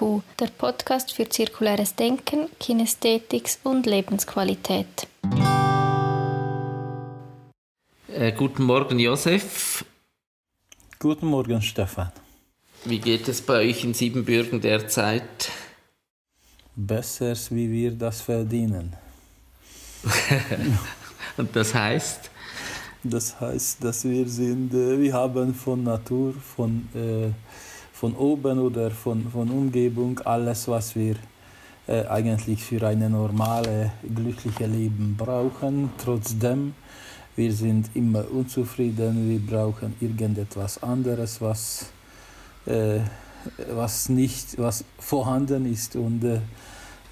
IQ, der Podcast für zirkuläres Denken, Kinästhetik und Lebensqualität. Äh, guten Morgen, Josef. Guten Morgen, Stefan. Wie geht es bei euch in Siebenbürgen derzeit? Besser, wie wir das verdienen. Und das heißt? Das heißt, dass wir sind, äh, wir haben von Natur, von, äh, von oben oder von, von Umgebung alles, was wir äh, eigentlich für ein normales, glückliches Leben brauchen. Trotzdem, wir sind immer unzufrieden, wir brauchen irgendetwas anderes, was, äh, was nicht, was vorhanden ist und äh,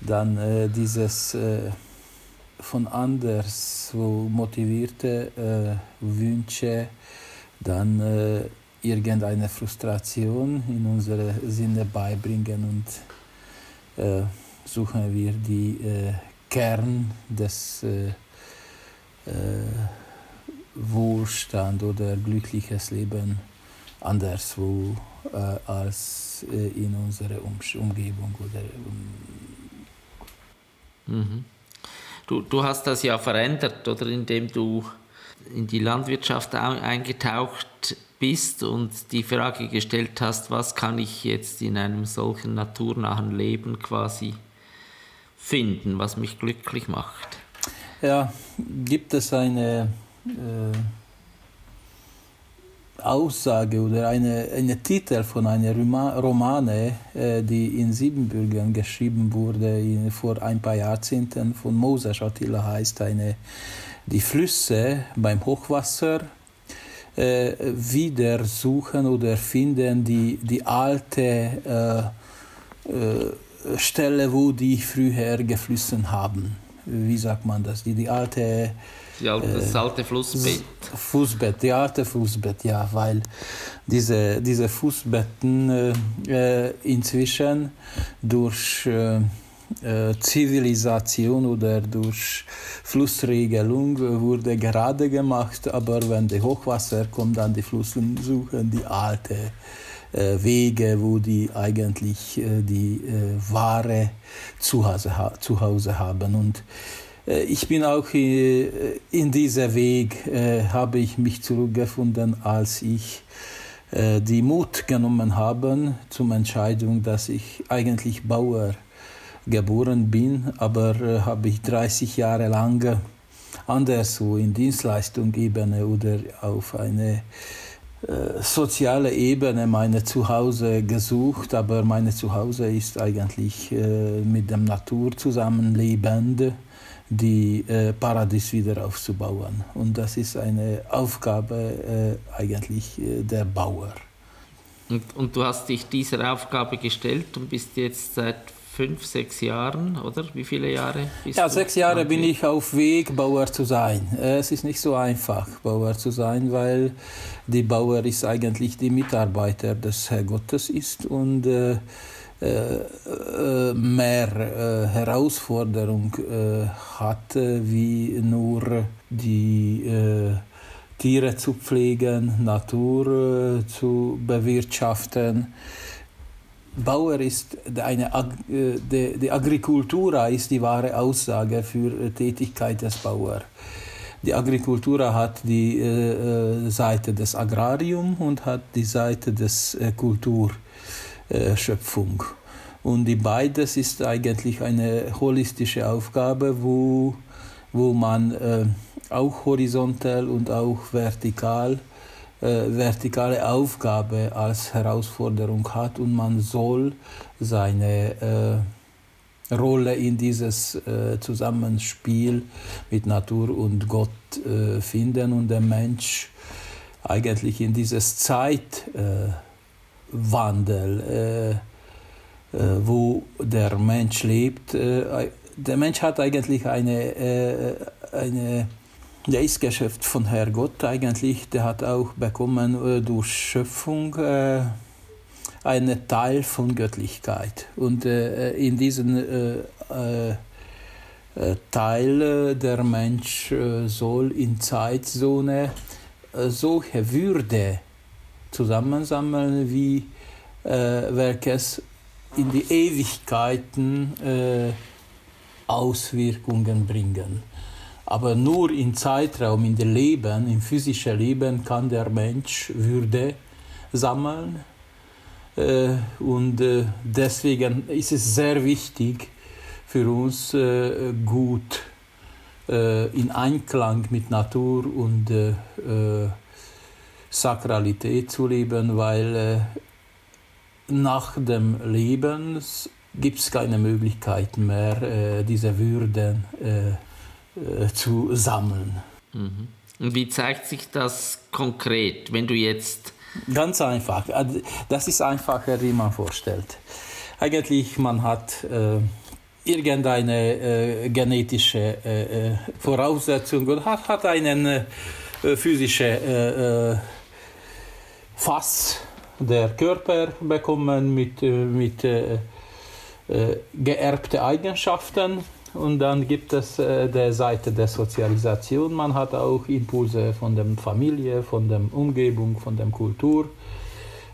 dann äh, dieses von anders wo motivierte äh, Wünsche, dann äh, irgendeine Frustration in unsere Sinne beibringen und äh, suchen wir die äh, Kern des äh, äh, Wohlstand oder glückliches Leben anderswo äh, als äh, in unserer um Umgebung oder um mhm. Du, du hast das ja verändert, oder indem du in die Landwirtschaft eingetaucht bist und die Frage gestellt hast, was kann ich jetzt in einem solchen naturnahen Leben quasi finden, was mich glücklich macht. Ja, gibt es eine äh, Aussage oder eine, eine Titel von einer Romane, äh, die in Siebenbürgen geschrieben wurde in, vor ein paar Jahrzehnten von Moses Attila heißt eine die Flüsse beim Hochwasser äh, wieder suchen oder finden die, die alte äh, äh, Stelle, wo die früher geflüssen haben. Wie sagt man das? Die, die alte das alte Flussbett. Fußbett, die alte Fußbett, ja, weil diese, diese Fußbetten äh, inzwischen durch äh, äh, Zivilisation oder durch Flussregelung wurde gerade gemacht, aber wenn die Hochwasser kommt, dann die Flüsse suchen die alte äh, Wege, wo die eigentlich äh, die äh, Ware zu Hause, zu Hause haben. Und äh, ich bin auch äh, in dieser Weg, äh, habe ich mich zurückgefunden, als ich die Mut genommen habe zum Entscheidung, dass ich eigentlich Bauer geboren bin, aber habe ich 30 Jahre lang anderswo in Dienstleistungsebene oder auf eine äh, soziale Ebene meine Zuhause gesucht, aber meine Zuhause ist eigentlich äh, mit dem Natur zusammenlebend die äh, Paradies wieder aufzubauen. Und das ist eine Aufgabe äh, eigentlich äh, der Bauer. Und, und du hast dich dieser Aufgabe gestellt und bist jetzt seit fünf, sechs Jahren, oder? Wie viele Jahre Ja, sechs Jahre bin ich auf Weg, Bauer zu sein. Äh, es ist nicht so einfach, Bauer zu sein, weil die Bauer ist eigentlich die Mitarbeiter des Herrgottes ist und äh, äh, äh, mehr äh, Herausforderung hat, wie nur die Tiere zu pflegen, Natur zu bewirtschaften. Bauer ist eine, die, die Agricultura ist die wahre Aussage für Tätigkeit des Bauers. Die Agricultura hat die äh, Seite des Agrarium und hat die Seite des äh, Kultur. Äh, Schöpfung. Und die beides ist eigentlich eine holistische Aufgabe, wo, wo man äh, auch horizontal und auch vertikal äh, vertikale Aufgabe als Herausforderung hat und man soll seine äh, Rolle in dieses äh, Zusammenspiel mit Natur und Gott äh, finden und der Mensch eigentlich in dieses Zeit äh, äh, äh, wo der Mensch lebt. Äh, der Mensch hat eigentlich eine, äh, eine der ist Geschäft von Herrgott eigentlich. Der hat auch bekommen äh, durch Schöpfung äh, einen Teil von Göttlichkeit. Und in diesem Teil der Mensch soll in Zeitzone solche Würde zusammensammeln, wie äh, welches in die Ewigkeiten äh, Auswirkungen bringen. Aber nur im Zeitraum, in dem Leben, im physischen Leben, kann der Mensch Würde sammeln. Äh, und äh, deswegen ist es sehr wichtig für uns, äh, gut in Einklang mit Natur und Sakralität zu leben, weil nach dem Leben gibt es keine Möglichkeit mehr, diese Würden äh, zu sammeln. Mhm. Und wie zeigt sich das konkret, wenn du jetzt... Ganz einfach. Also, das ist einfacher, wie man vorstellt. Eigentlich, man hat äh, irgendeine äh, genetische äh, äh Voraussetzung und hat, hat einen äh, physischen Fass der Körper bekommen mit, mit geerbten Eigenschaften und dann gibt es äh, der Seite der Sozialisation. Man hat auch Impulse von der Familie, von der Umgebung, von der Kultur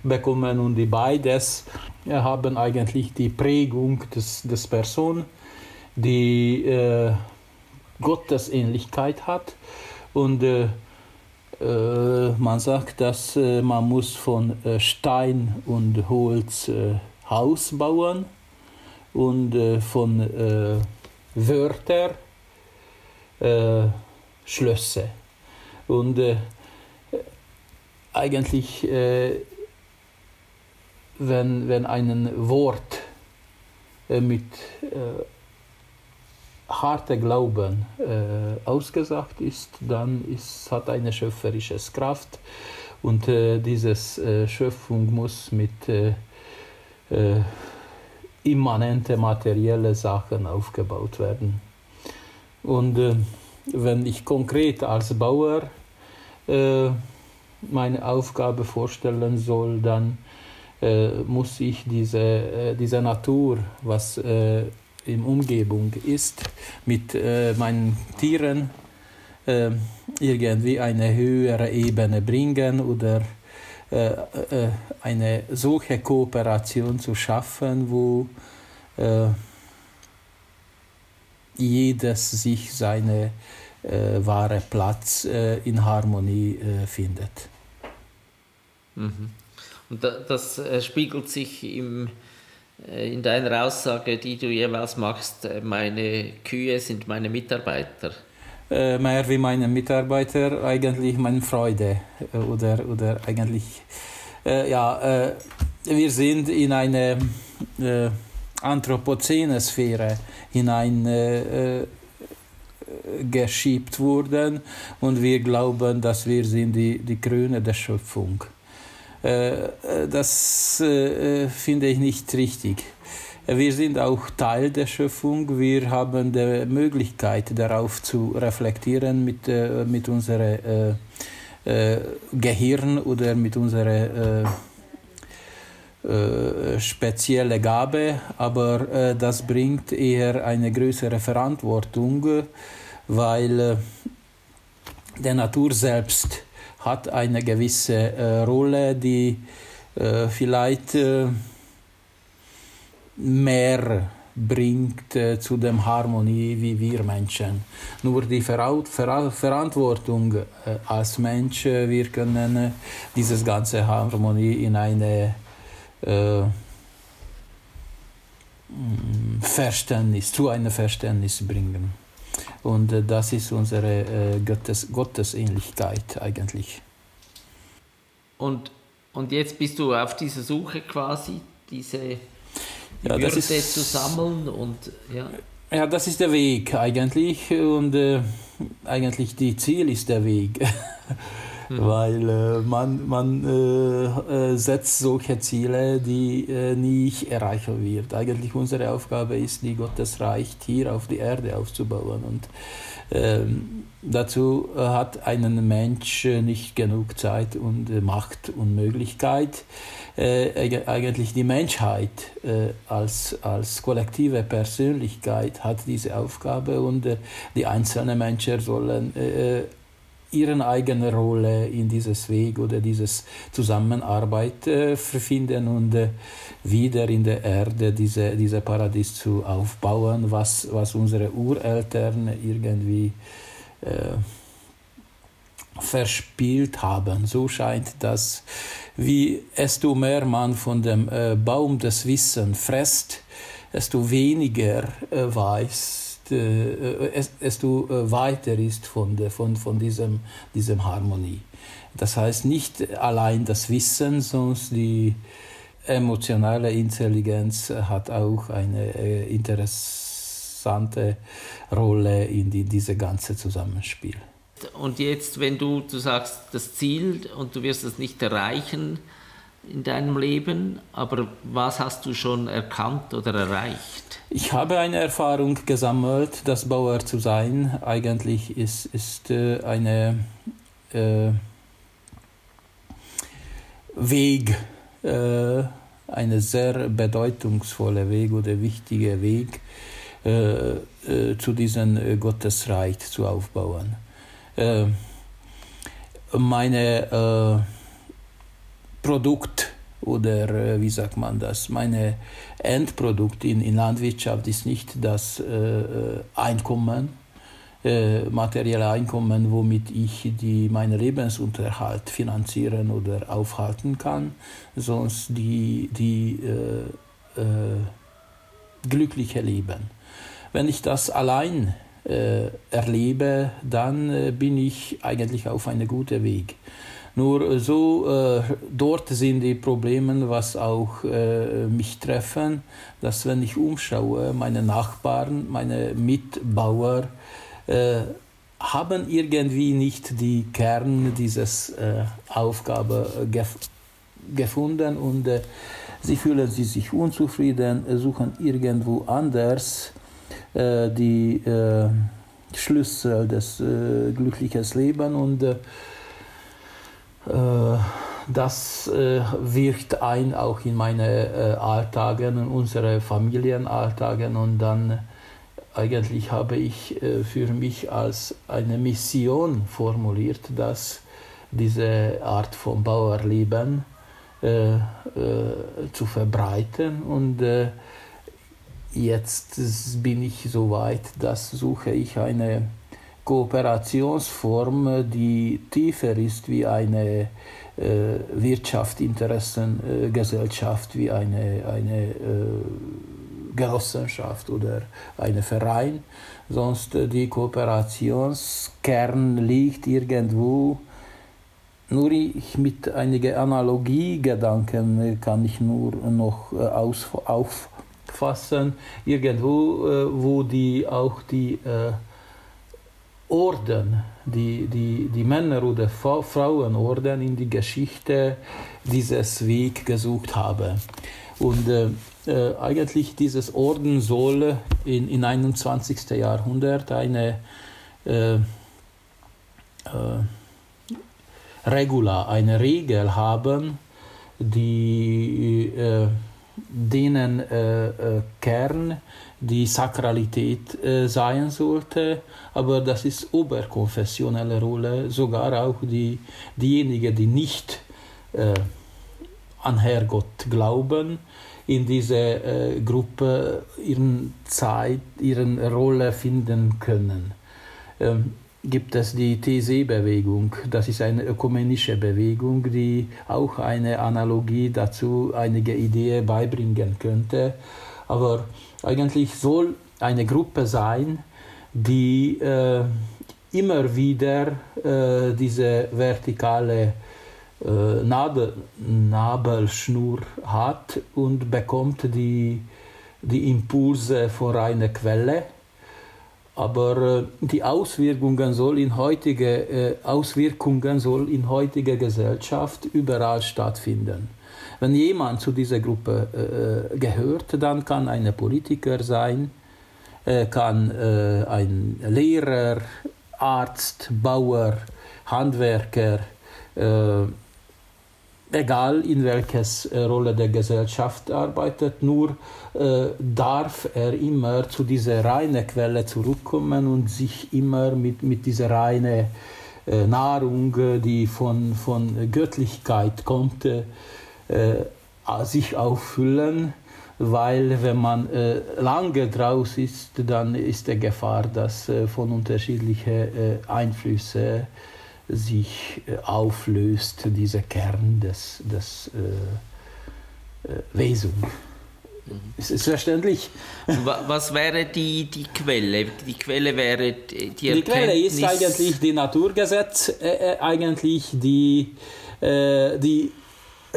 bekommen. Und die beides haben eigentlich die Prägung des, des Person, die äh, Gottesähnlichkeit hat. Und äh, äh, man sagt, dass äh, man muss von äh, Stein und Holz äh, Haus bauen und äh, von äh, Wörter, äh, Schlösser. Und äh, eigentlich, äh, wenn, wenn ein Wort äh, mit äh, harter Glauben äh, ausgesagt ist, dann ist, hat eine schöpferische Kraft und äh, diese Schöpfung muss mit immanente materielle Sachen aufgebaut werden. Und äh, wenn ich konkret als Bauer äh, meine Aufgabe vorstellen soll, dann äh, muss ich diese, äh, diese Natur, was äh, in Umgebung ist, mit äh, meinen Tieren irgendwie eine höhere Ebene bringen oder äh, äh, eine solche Kooperation zu schaffen, wo äh, jedes sich seinen wahre Platz in Harmonie findet. Mhm. Und das spiegelt sich im, in deiner Aussage, die du jeweils machst, meine Kühe sind meine Mitarbeiter äh, mehr wie meine Mitarbeiter eigentlich meine Freude äh, oder, oder eigentlich äh, ja äh, wir sind in eine äh, anthropozäne Sphäre hinein äh, geschiebt wurden und wir glauben, dass wir sind die, die Krone der Schöpfung. Das finde ich nicht richtig. Wir sind auch Teil der Schöpfung. Wir haben die Möglichkeit, darauf zu reflektieren mit, äh, mit unserem äh, äh, Gehirn oder mit unserer äh, äh, spezielle Gabe, aber äh, das bringt eher eine größere Verantwortung, weil der Natur selbst hat eine gewisse Rolle, die vielleicht mehr bringt äh, zu der Harmonie wie wir Menschen. Nur die Ver Ver Verantwortung äh, als Mensch, äh, wir können äh, diese ganze Harmonie in eine äh, Verständnis, zu einem Verständnis bringen. Und äh, das ist unsere Gottes, Gottesähnlichkeit eigentlich. Und, und jetzt bist du auf dieser Suche quasi, diese die ja, das ist, zu sammeln und ja. Ja, das ist der Weg eigentlich und äh, eigentlich die Ziel ist der Weg. Mhm. Weil äh, man, man äh, äh setzt solche Ziele, die äh, nicht erreichen wird. Eigentlich unsere Aufgabe ist, die Gottesreich hier auf die Erde aufzubauen. Und ähm, dazu hat ein Mensch nicht genug Zeit und Macht und Möglichkeit äh, eigentlich die Menschheit äh, als, als kollektive Persönlichkeit hat diese Aufgabe und äh, die einzelnen Menschen sollen äh, ihre eigene Rolle in dieses Weg oder dieses Zusammenarbeit äh, finden und äh, wieder in der Erde diese, diese Paradies zu aufbauen, was, was unsere Ureltern irgendwie äh, verspielt haben. So scheint das, wie desto mehr man von dem äh, Baum des Wissens frisst, desto weniger äh, äh, desto äh, weiter ist von, der, von, von diesem, diesem Harmonie. Das heißt nicht allein das Wissen, sondern die emotionale Intelligenz hat auch eine äh, interessante Rolle in die, diese ganze Zusammenspiel. Und jetzt, wenn du, du sagst, das Ziel und du wirst es nicht erreichen in deinem Leben, aber was hast du schon erkannt oder erreicht? Ich habe eine Erfahrung gesammelt, dass Bauer zu sein eigentlich ist, ist äh, eine äh, Weg, äh, eine sehr bedeutungsvolle Weg oder wichtige Weg äh, äh, zu diesem äh, Gottesreich zu aufbauen. meine Produkt oder wie sagt man das, meine Endprodukt in, in Landwirtschaft ist nicht das äh, Einkommen, äh, materielle Einkommen, womit ich die, meinen Lebensunterhalt finanzieren oder aufhalten kann, sonst die, die äh, äh glückliche Leben. Wenn ich das allein äh, erlebe, dann äh, bin ich eigentlich auf einem guten Weg. Nur so, äh, dort sind die Probleme, was auch äh, mich treffen, dass wenn ich umschaue, meine Nachbarn, meine Mitbauer, äh, haben irgendwie nicht die Kern dieses äh, Aufgabe gef gefunden und äh, sie fühlen sich unzufrieden, suchen irgendwo anders äh, die Schlüssel des glücklichen Lebens und äh, das äh, wirkt ein auch in meine äh, Alltagen, in unsere Familienalltagen und dann eigentlich habe ich für mich als eine Mission formuliert, dass diese Art von Bauerleben äh, äh, zu verbreiten und äh, jetzt bin ich so weit, dass suche ich eine Kooperationsform, die tiefer ist wie eine äh, Wirtschaft, Interessengesellschaft, wie eine, eine äh, Genossenschaft oder ein Verein. Sonst äh, die Kooperationskern liegt irgendwo. Nur ich mit einigen Analogiegedanken kann ich nur noch äh, aus, auffassen, irgendwo, äh, wo die auch die äh, Orden, die, die, die Männer- oder Frauenorden in die Geschichte dieses Weg gesucht haben. Und äh, äh, eigentlich dieses Orden soll in, in 21. Jahrhundert eine äh, äh, Regula, eine Regel haben, die äh, denen äh, äh, Kern die Sakralität äh, sein sollte, aber das ist oberkonfessionelle Rolle, sogar auch die, diejenigen, die nicht äh, an Herrgott glauben, in dieser äh, Gruppe ihren Zeit, ihre Rolle finden können. Ähm, gibt es die TC-Bewegung. Das ist eine ökumenische Bewegung, die auch eine Analogie dazu, einige Ideen beibringen könnte. Aber eigentlich soll eine Gruppe sein, die äh, immer wieder äh, diese vertikale äh, Nabel, Nabelschnur hat und bekommt die, die Impulse von einer Quelle. Aber äh, die Auswirkungen soll in heutige äh, Auswirkungen soll in heutiger Gesellschaft überall stattfinden. Wenn jemand zu dieser Gruppe äh, gehört, dann kann ein Politiker sein, kann ein Lehrer, Arzt, Bauer, Handwerker, egal in welches äh, Rolle der Gesellschaft arbeitet, nur äh, darf er immer zu dieser reinen Quelle zurückkommen und sich immer mit, mit dieser reinen Nahrung, die von, von Göttlichkeit kommt, sich auffüllen weil wenn man äh, lange draus ist, dann ist die Gefahr, dass äh, von unterschiedlichen äh, Einflüssen sich äh, auflöst, dieser Kern des, des äh, äh, Wesens. Mhm. Ist es verständlich? Was wäre die, die Quelle? Die Quelle wäre die Die Quelle ist eigentlich die Naturgesetz, eigentlich die, die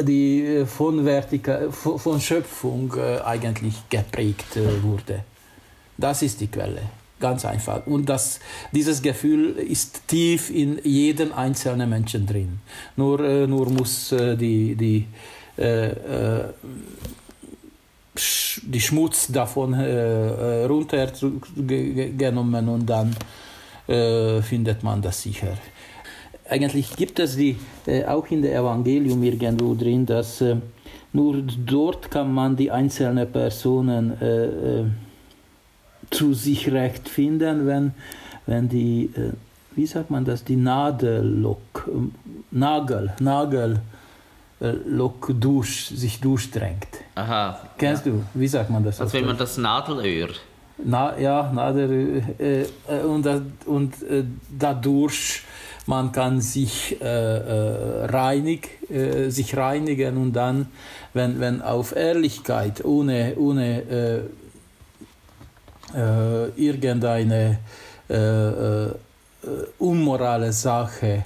die äh, von, Vertika von Schöpfung äh, eigentlich geprägt äh, wurde. Das ist die Quelle, ganz einfach. Und das, dieses Gefühl ist tief in jedem einzelnen Menschen drin. Nur, nur muss die, die, die Schmutz davon runtergenommen und dann findet man das sicher eigentlich gibt es die äh, auch in der Evangelium irgendwo drin, dass äh, nur dort kann man die einzelnen Personen äh, äh zu sich recht finden, wenn, wenn die, äh, wie sagt man das, die Nadellock, ähm, Nagel, Nagel, äh, Lock durch, sich durchdrängt. Aha. Kennst ja. du? Wie sagt man das? Als wenn man das Nadelöhr. Na, ja, Nadelöhr. und, und dadurch man kann sich, äh, äh, reinig, äh, sich reinigen und dann, wenn, wenn auf Ehrlichkeit, ohne, ohne äh, äh, irgendeine äh, unmorale Sache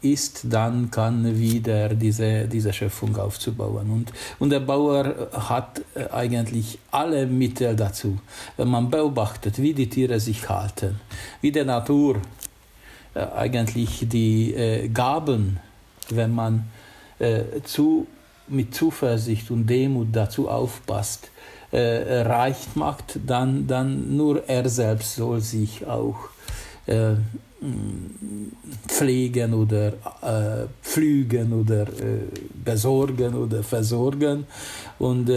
ist, dann kann wieder diese, diese Schöpfung aufzubauen. Und, und der Bauer hat eigentlich alle Mittel dazu. Wenn man beobachtet, wie die Tiere sich halten, wie die Natur äh, eigentlich die äh, Gaben, wenn man äh, zu, mit Zuversicht und Demut dazu aufpasst, reicht macht, dann, dann nur er selbst soll sich auch äh, pflegen oder äh, pflügen oder äh, besorgen oder versorgen. Und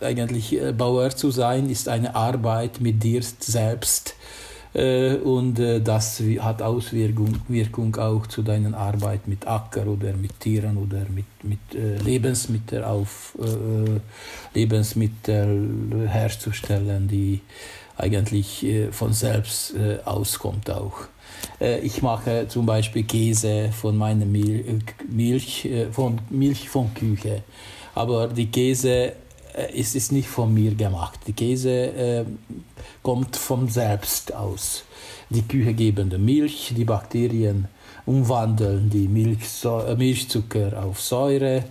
eigentlich Bauer zu sein ist eine Arbeit mit dir selbst äh, und äh, das hat Auswirkung Wirkung auch zu deiner Arbeit mit Acker oder mit Tieren oder mit, mit äh, Lebensmitteln auf Lebensmittel herzustellen, die eigentlich von selbst auskommt auch. Ich mache zum Beispiel Käse von meiner Milch, von Milch von Küche. Aber die Käse ist, ist nicht von mir gemacht. Die Käse kommt von selbst aus. Die küchegebende Milch, die Bakterien umwandeln die Milch, äh, Milchzucker auf Säure.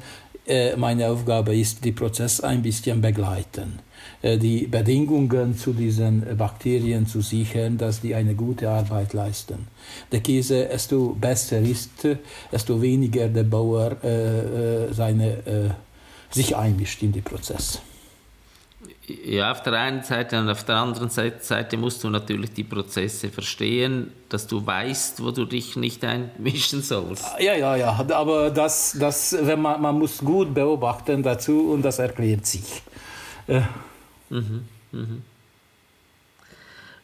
Äh, meine Aufgabe ist, die Prozess ein bisschen begleiten äh, die Bedingungen zu diesen Bakterien zu sichern, dass die eine gute Arbeit leisten. Der Käse, desto besser ist, desto weniger der Bauer äh, seine, äh, sich einmischt in den Prozess. Ja, auf der einen Seite und auf der anderen Seite musst du natürlich die Prozesse verstehen, dass du weißt, wo du dich nicht einmischen sollst. Ja, ja, ja, aber das, das, wenn man, man muss gut beobachten dazu und das erklärt sich. Äh. Mhm, mhm.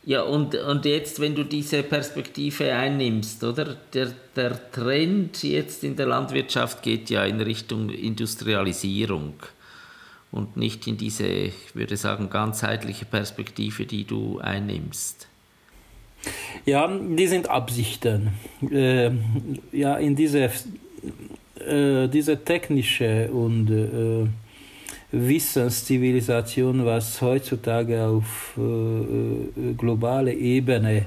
Ja, und, und jetzt, wenn du diese Perspektive einnimmst, oder? Der, der Trend jetzt in der Landwirtschaft geht ja in Richtung Industrialisierung und nicht in diese, ich würde sagen, ganzheitliche Perspektive, die du einnimmst. Ja, die sind Absichten. Äh, ja, in diese, äh, diese technische und äh, Wissenszivilisation, was heutzutage auf äh, äh globaler Ebene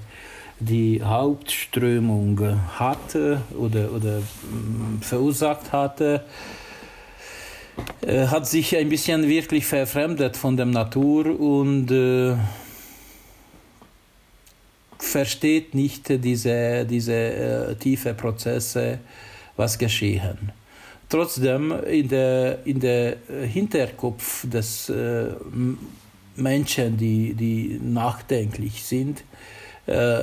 die Hauptströmung hatte oder, oder mm, verursacht hatte, äh, hat sich ein bisschen wirklich verfremdet von der Natur und äh, versteht nicht diese, diese äh, tiefe Prozesse, was geschehen. Trotzdem in der, in der Hinterkopf des äh, Menschen, die, die nachdenklich sind, äh,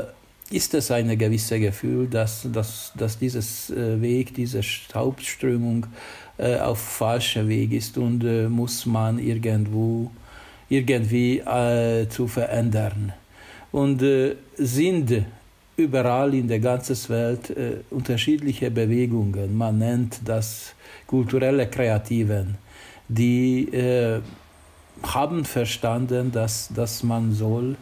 ist es ein gewisses Gefühl, dass, dass, dass dieses äh, Weg, diese Hauptströmung äh, auf falschem Weg ist und äh, muss man irgendwo irgendwie äh, zu verändern. Und äh, sind überall in der ganzen Welt äh, unterschiedliche Bewegungen. Man nennt das kulturelle Kreativen, die äh, haben verstanden, dass, dass man soll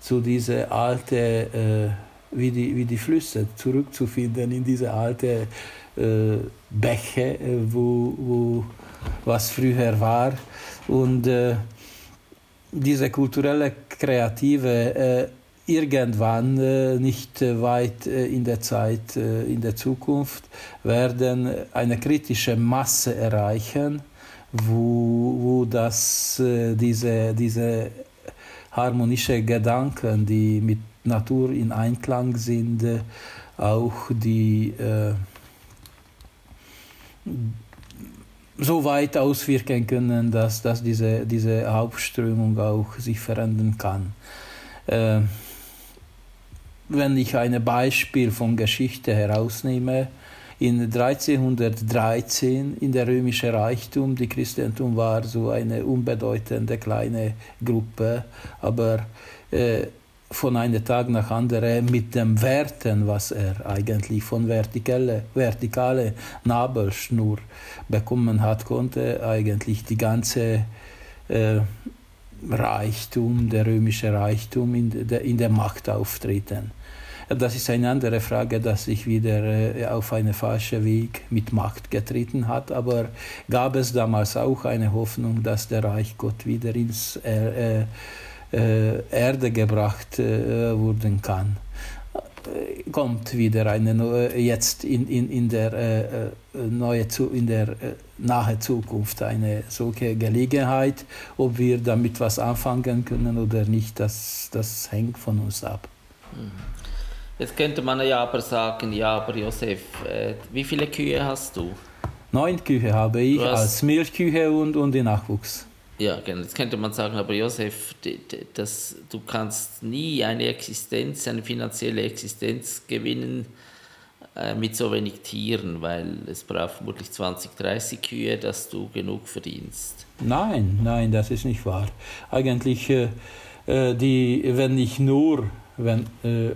zu dieser alte äh, wie, die, wie die Flüsse zurückzufinden in diese alte äh, Bäche, äh, wo, wo was früher war. Und äh, diese kulturelle Kreative irgendwann, äh, nicht weit äh, in der Zeit, äh, in der Zukunft, werden eine kritische Masse erreichen, wo, wo das, diese, diese harmonische Gedanken, die mit Natur in Einklang sind, auch die so weit auswirken können, dass, dass diese, diese Hauptströmung auch sich verändern kann. Äh, wenn ich ein Beispiel von Geschichte herausnehme, in 1313 in der römische Reichtum, die Christentum war so eine unbedeutende kleine Gruppe, aber äh, von einem Tag nach anderen mit den Werten, was er eigentlich von vertikale, vertikale Nabelschnur bekommen hat, konnte eigentlich die ganze äh, Reichtum, der römische Reichtum in der, in der Macht auftreten. Das ist eine andere Frage, dass sich wieder äh, auf einen falschen Weg mit Macht getreten hat. Aber gab es damals auch eine Hoffnung, dass der Reich Gott wieder ins äh, äh, äh, Erde gebracht äh, werden kann äh, kommt wieder eine neue, jetzt in, in, in der äh, neue in der äh, nahe Zukunft eine solche Gelegenheit. Ob wir damit was anfangen können oder nicht, das, das hängt von uns ab. Mhm. Jetzt könnte man ja aber sagen, ja, aber Josef, äh, wie viele Kühe hast du? Neun Kühe habe ich als Milchkühe und, und den Nachwuchs. Ja, genau. Jetzt könnte man sagen, aber Josef, das, du kannst nie eine Existenz, eine finanzielle Existenz gewinnen äh, mit so wenig Tieren, weil es braucht vermutlich 20, 30 Kühe, dass du genug verdienst. Nein, nein, das ist nicht wahr. Eigentlich, äh, äh die, wenn ich nur wenn, äh, äh,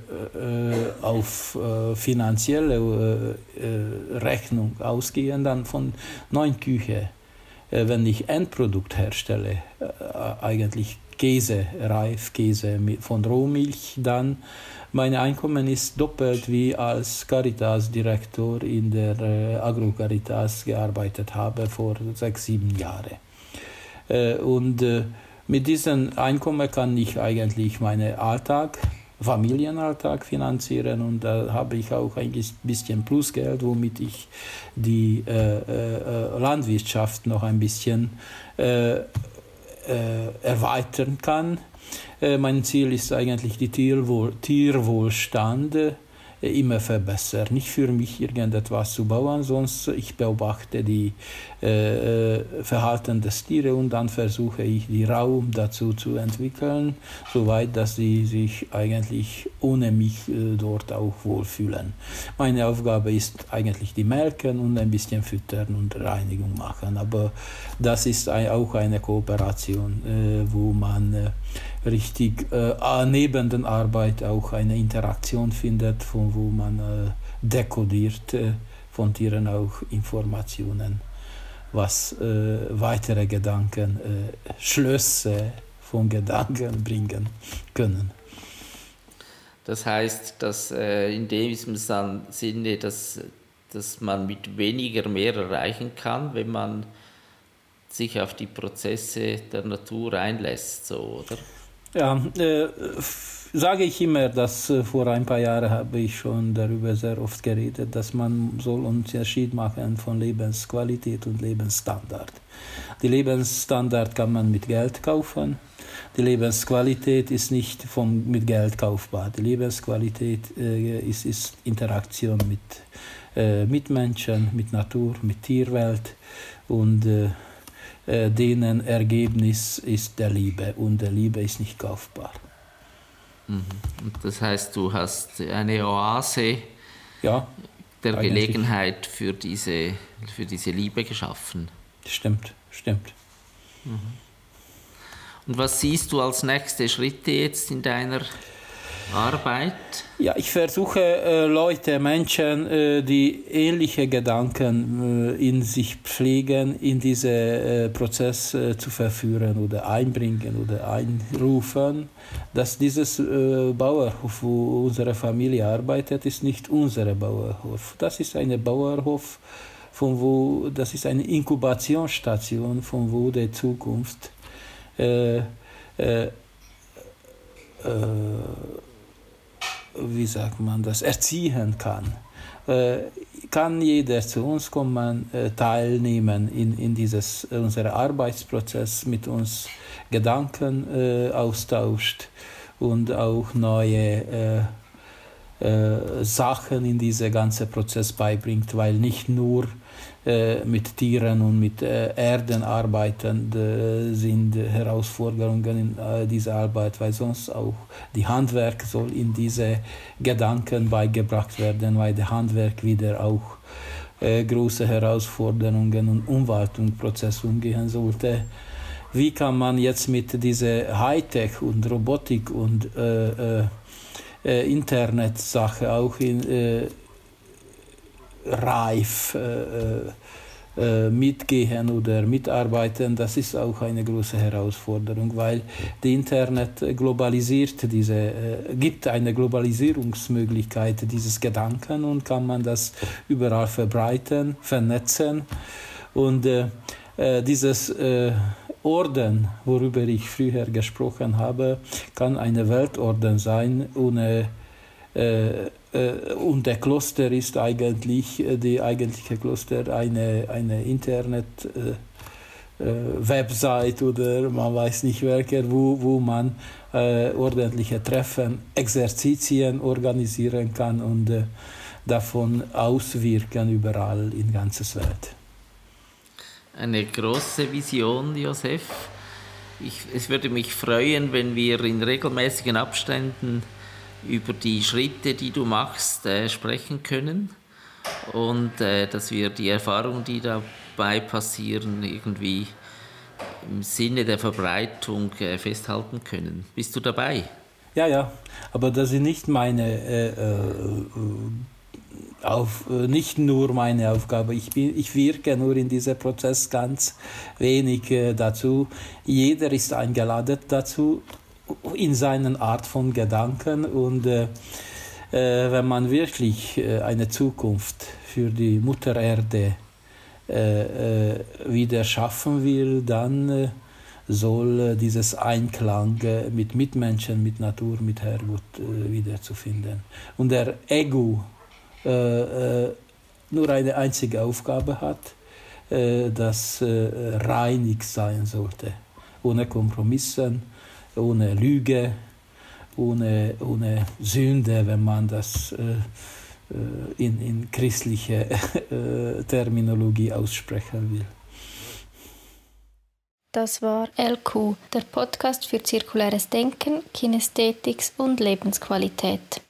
auf äh, finanzielle Rechnung ausgehe, dann von neun Kühen äh, wenn ich Endprodukt herstelle, äh, eigentlich Käse, Reifkäse von Rohmilch, dann mein Einkommen ist doppelt wie als Caritas-Direktor in der äh, Agro-Caritas gearbeitet habe vor sechs, sieben Jahren. Und mit diesem Einkommen kann ich eigentlich meinen Alltag Familienalltag finanzieren und da habe ich auch ein bisschen Plusgeld, womit ich die äh, äh, Landwirtschaft noch ein bisschen äh, äh erweitern kann. Äh, mein Ziel ist eigentlich die Tierwohl Tierwohlstand immer verbessern. Nicht für mich irgendetwas zu bauen, sonst ich beobachte die äh, äh, Verhalten des Tieres und dann versuche ich die Raum dazu zu entwickeln, soweit dass sie sich eigentlich ohne mich äh, dort auch wohlfühlen. Meine Aufgabe ist eigentlich die melken und ein bisschen füttern und Reinigung machen, aber das ist auch eine Kooperation, äh, wo man äh, richtig äh, neben der Arbeit auch eine Interaktion findet, von wo man äh, dekodiert äh, von Tieren auch Informationen, was äh, weitere Gedanken, äh, Schlösse von Gedanken bringen können. Das heißt, dass äh, in diesem Sinne, dass, dass man mit weniger mehr erreichen kann, wenn man sich auf die Prozesse der Natur einlässt, so, oder? Ja, äh, sage ich immer, dass äh, vor ein paar Jahren habe ich schon darüber sehr oft geredet, dass man soll Unterschied machen von Lebensqualität und Lebensstandard. Die Lebensstandard kann man mit Geld kaufen. Die Lebensqualität ist nicht vom, mit Geld kaufbar. Die Lebensqualität äh, ist, ist Interaktion mit äh, Mitmenschen, mit Natur, mit Tierwelt und äh, denen Ergebnis ist der Liebe und der Liebe ist nicht kaufbar. Mhm. Und das heißt, du hast eine Oase ja, der Gelegenheit für diese, für diese Liebe geschaffen. Stimmt, stimmt. Mhm. Und was siehst du als nächste Schritte jetzt in deiner Arbeit? Ja, ich versuche äh, Leute, Menschen, äh, die ähnliche Gedanken äh, in sich pflegen, in diesen äh, Prozess äh, zu verführen oder einbringen oder einrufen, dass dieses äh, Bauerhof, wo unsere Familie arbeitet, ist nicht unser Bauerhof. Das ist ein Bauerhof, von wo, das ist eine Inkubationsstation, von wo die Zukunft wie sagt man das, erziehen kann. Äh, kann jeder zu uns kommen, äh, teilnehmen in, in dieses, unser Arbeitsprozess, mit uns Gedanken äh, austauscht und auch neue Sachen in diesen ganzen Prozess beibringt, weil nicht nur mit Tieren und mit äh, Erden arbeiten, sind Herausforderungen in dieser Arbeit, weil sonst auch die Handwerk soll in diese Gedanken beigebracht werden, weil der Handwerk wieder auch große Herausforderungen und Umwaltungsprozesse umgehen sollte. Wie kann man jetzt mit dieser Hightech und Robotik und äh, äh, Internet-Sache auch in, reif äh, äh, mitgehen oder mitarbeiten, das ist auch eine große Herausforderung, weil das Internet globalisiert diese, äh, gibt eine Globalisierungsmöglichkeit dieses Gedanken und kann man das überall verbreiten, vernetzen. Und äh, äh, dieses äh, Orden, worüber ich früher gesprochen habe, kann eine Weltorden sein ohne äh, äh, und der Kloster ist eigentlich, äh, die eigentliche Kloster, eine, eine Internet- Website oder man weiß nicht welche, wo, wo man äh, ordentliche Treffen, Exerzitien organisieren kann und äh, davon auswirken überall in ganzes Welt. Eine große Vision, Josef. Ich, es würde mich freuen, wenn wir in regelmäßigen Abständen über die Schritte, die du machst, äh, sprechen können und äh, dass wir die Erfahrungen, die dabei passieren, irgendwie im Sinne der Verbreitung äh, festhalten können. Bist du dabei? Ja, ja, aber das ist nicht meine äh, äh, auf, äh, nicht nur meine Aufgabe. Ich, bin, ich wirke nur in diesem Prozess ganz wenig äh, dazu. Jeder ist eingeladen dazu, in seinen Art von Gedanken und äh, äh, wenn man wirklich äh, eine Zukunft für die Mutter Erde äh, wieder schaffen will, dann soll dieses Einklang mit Mitmenschen, mit Natur, mit Herrgott wieder zu finden. Und der Ego nur eine einzige Aufgabe hat, das reinig sein sollte, ohne Kompromissen, ohne Lüge, ohne, ohne Sünde, wenn man das äh, äh in, in christliche äh, Terminologie aussprechen will. Das war LQ, der Podcast für zirkuläres Denken, Kinästhetik und Lebensqualität.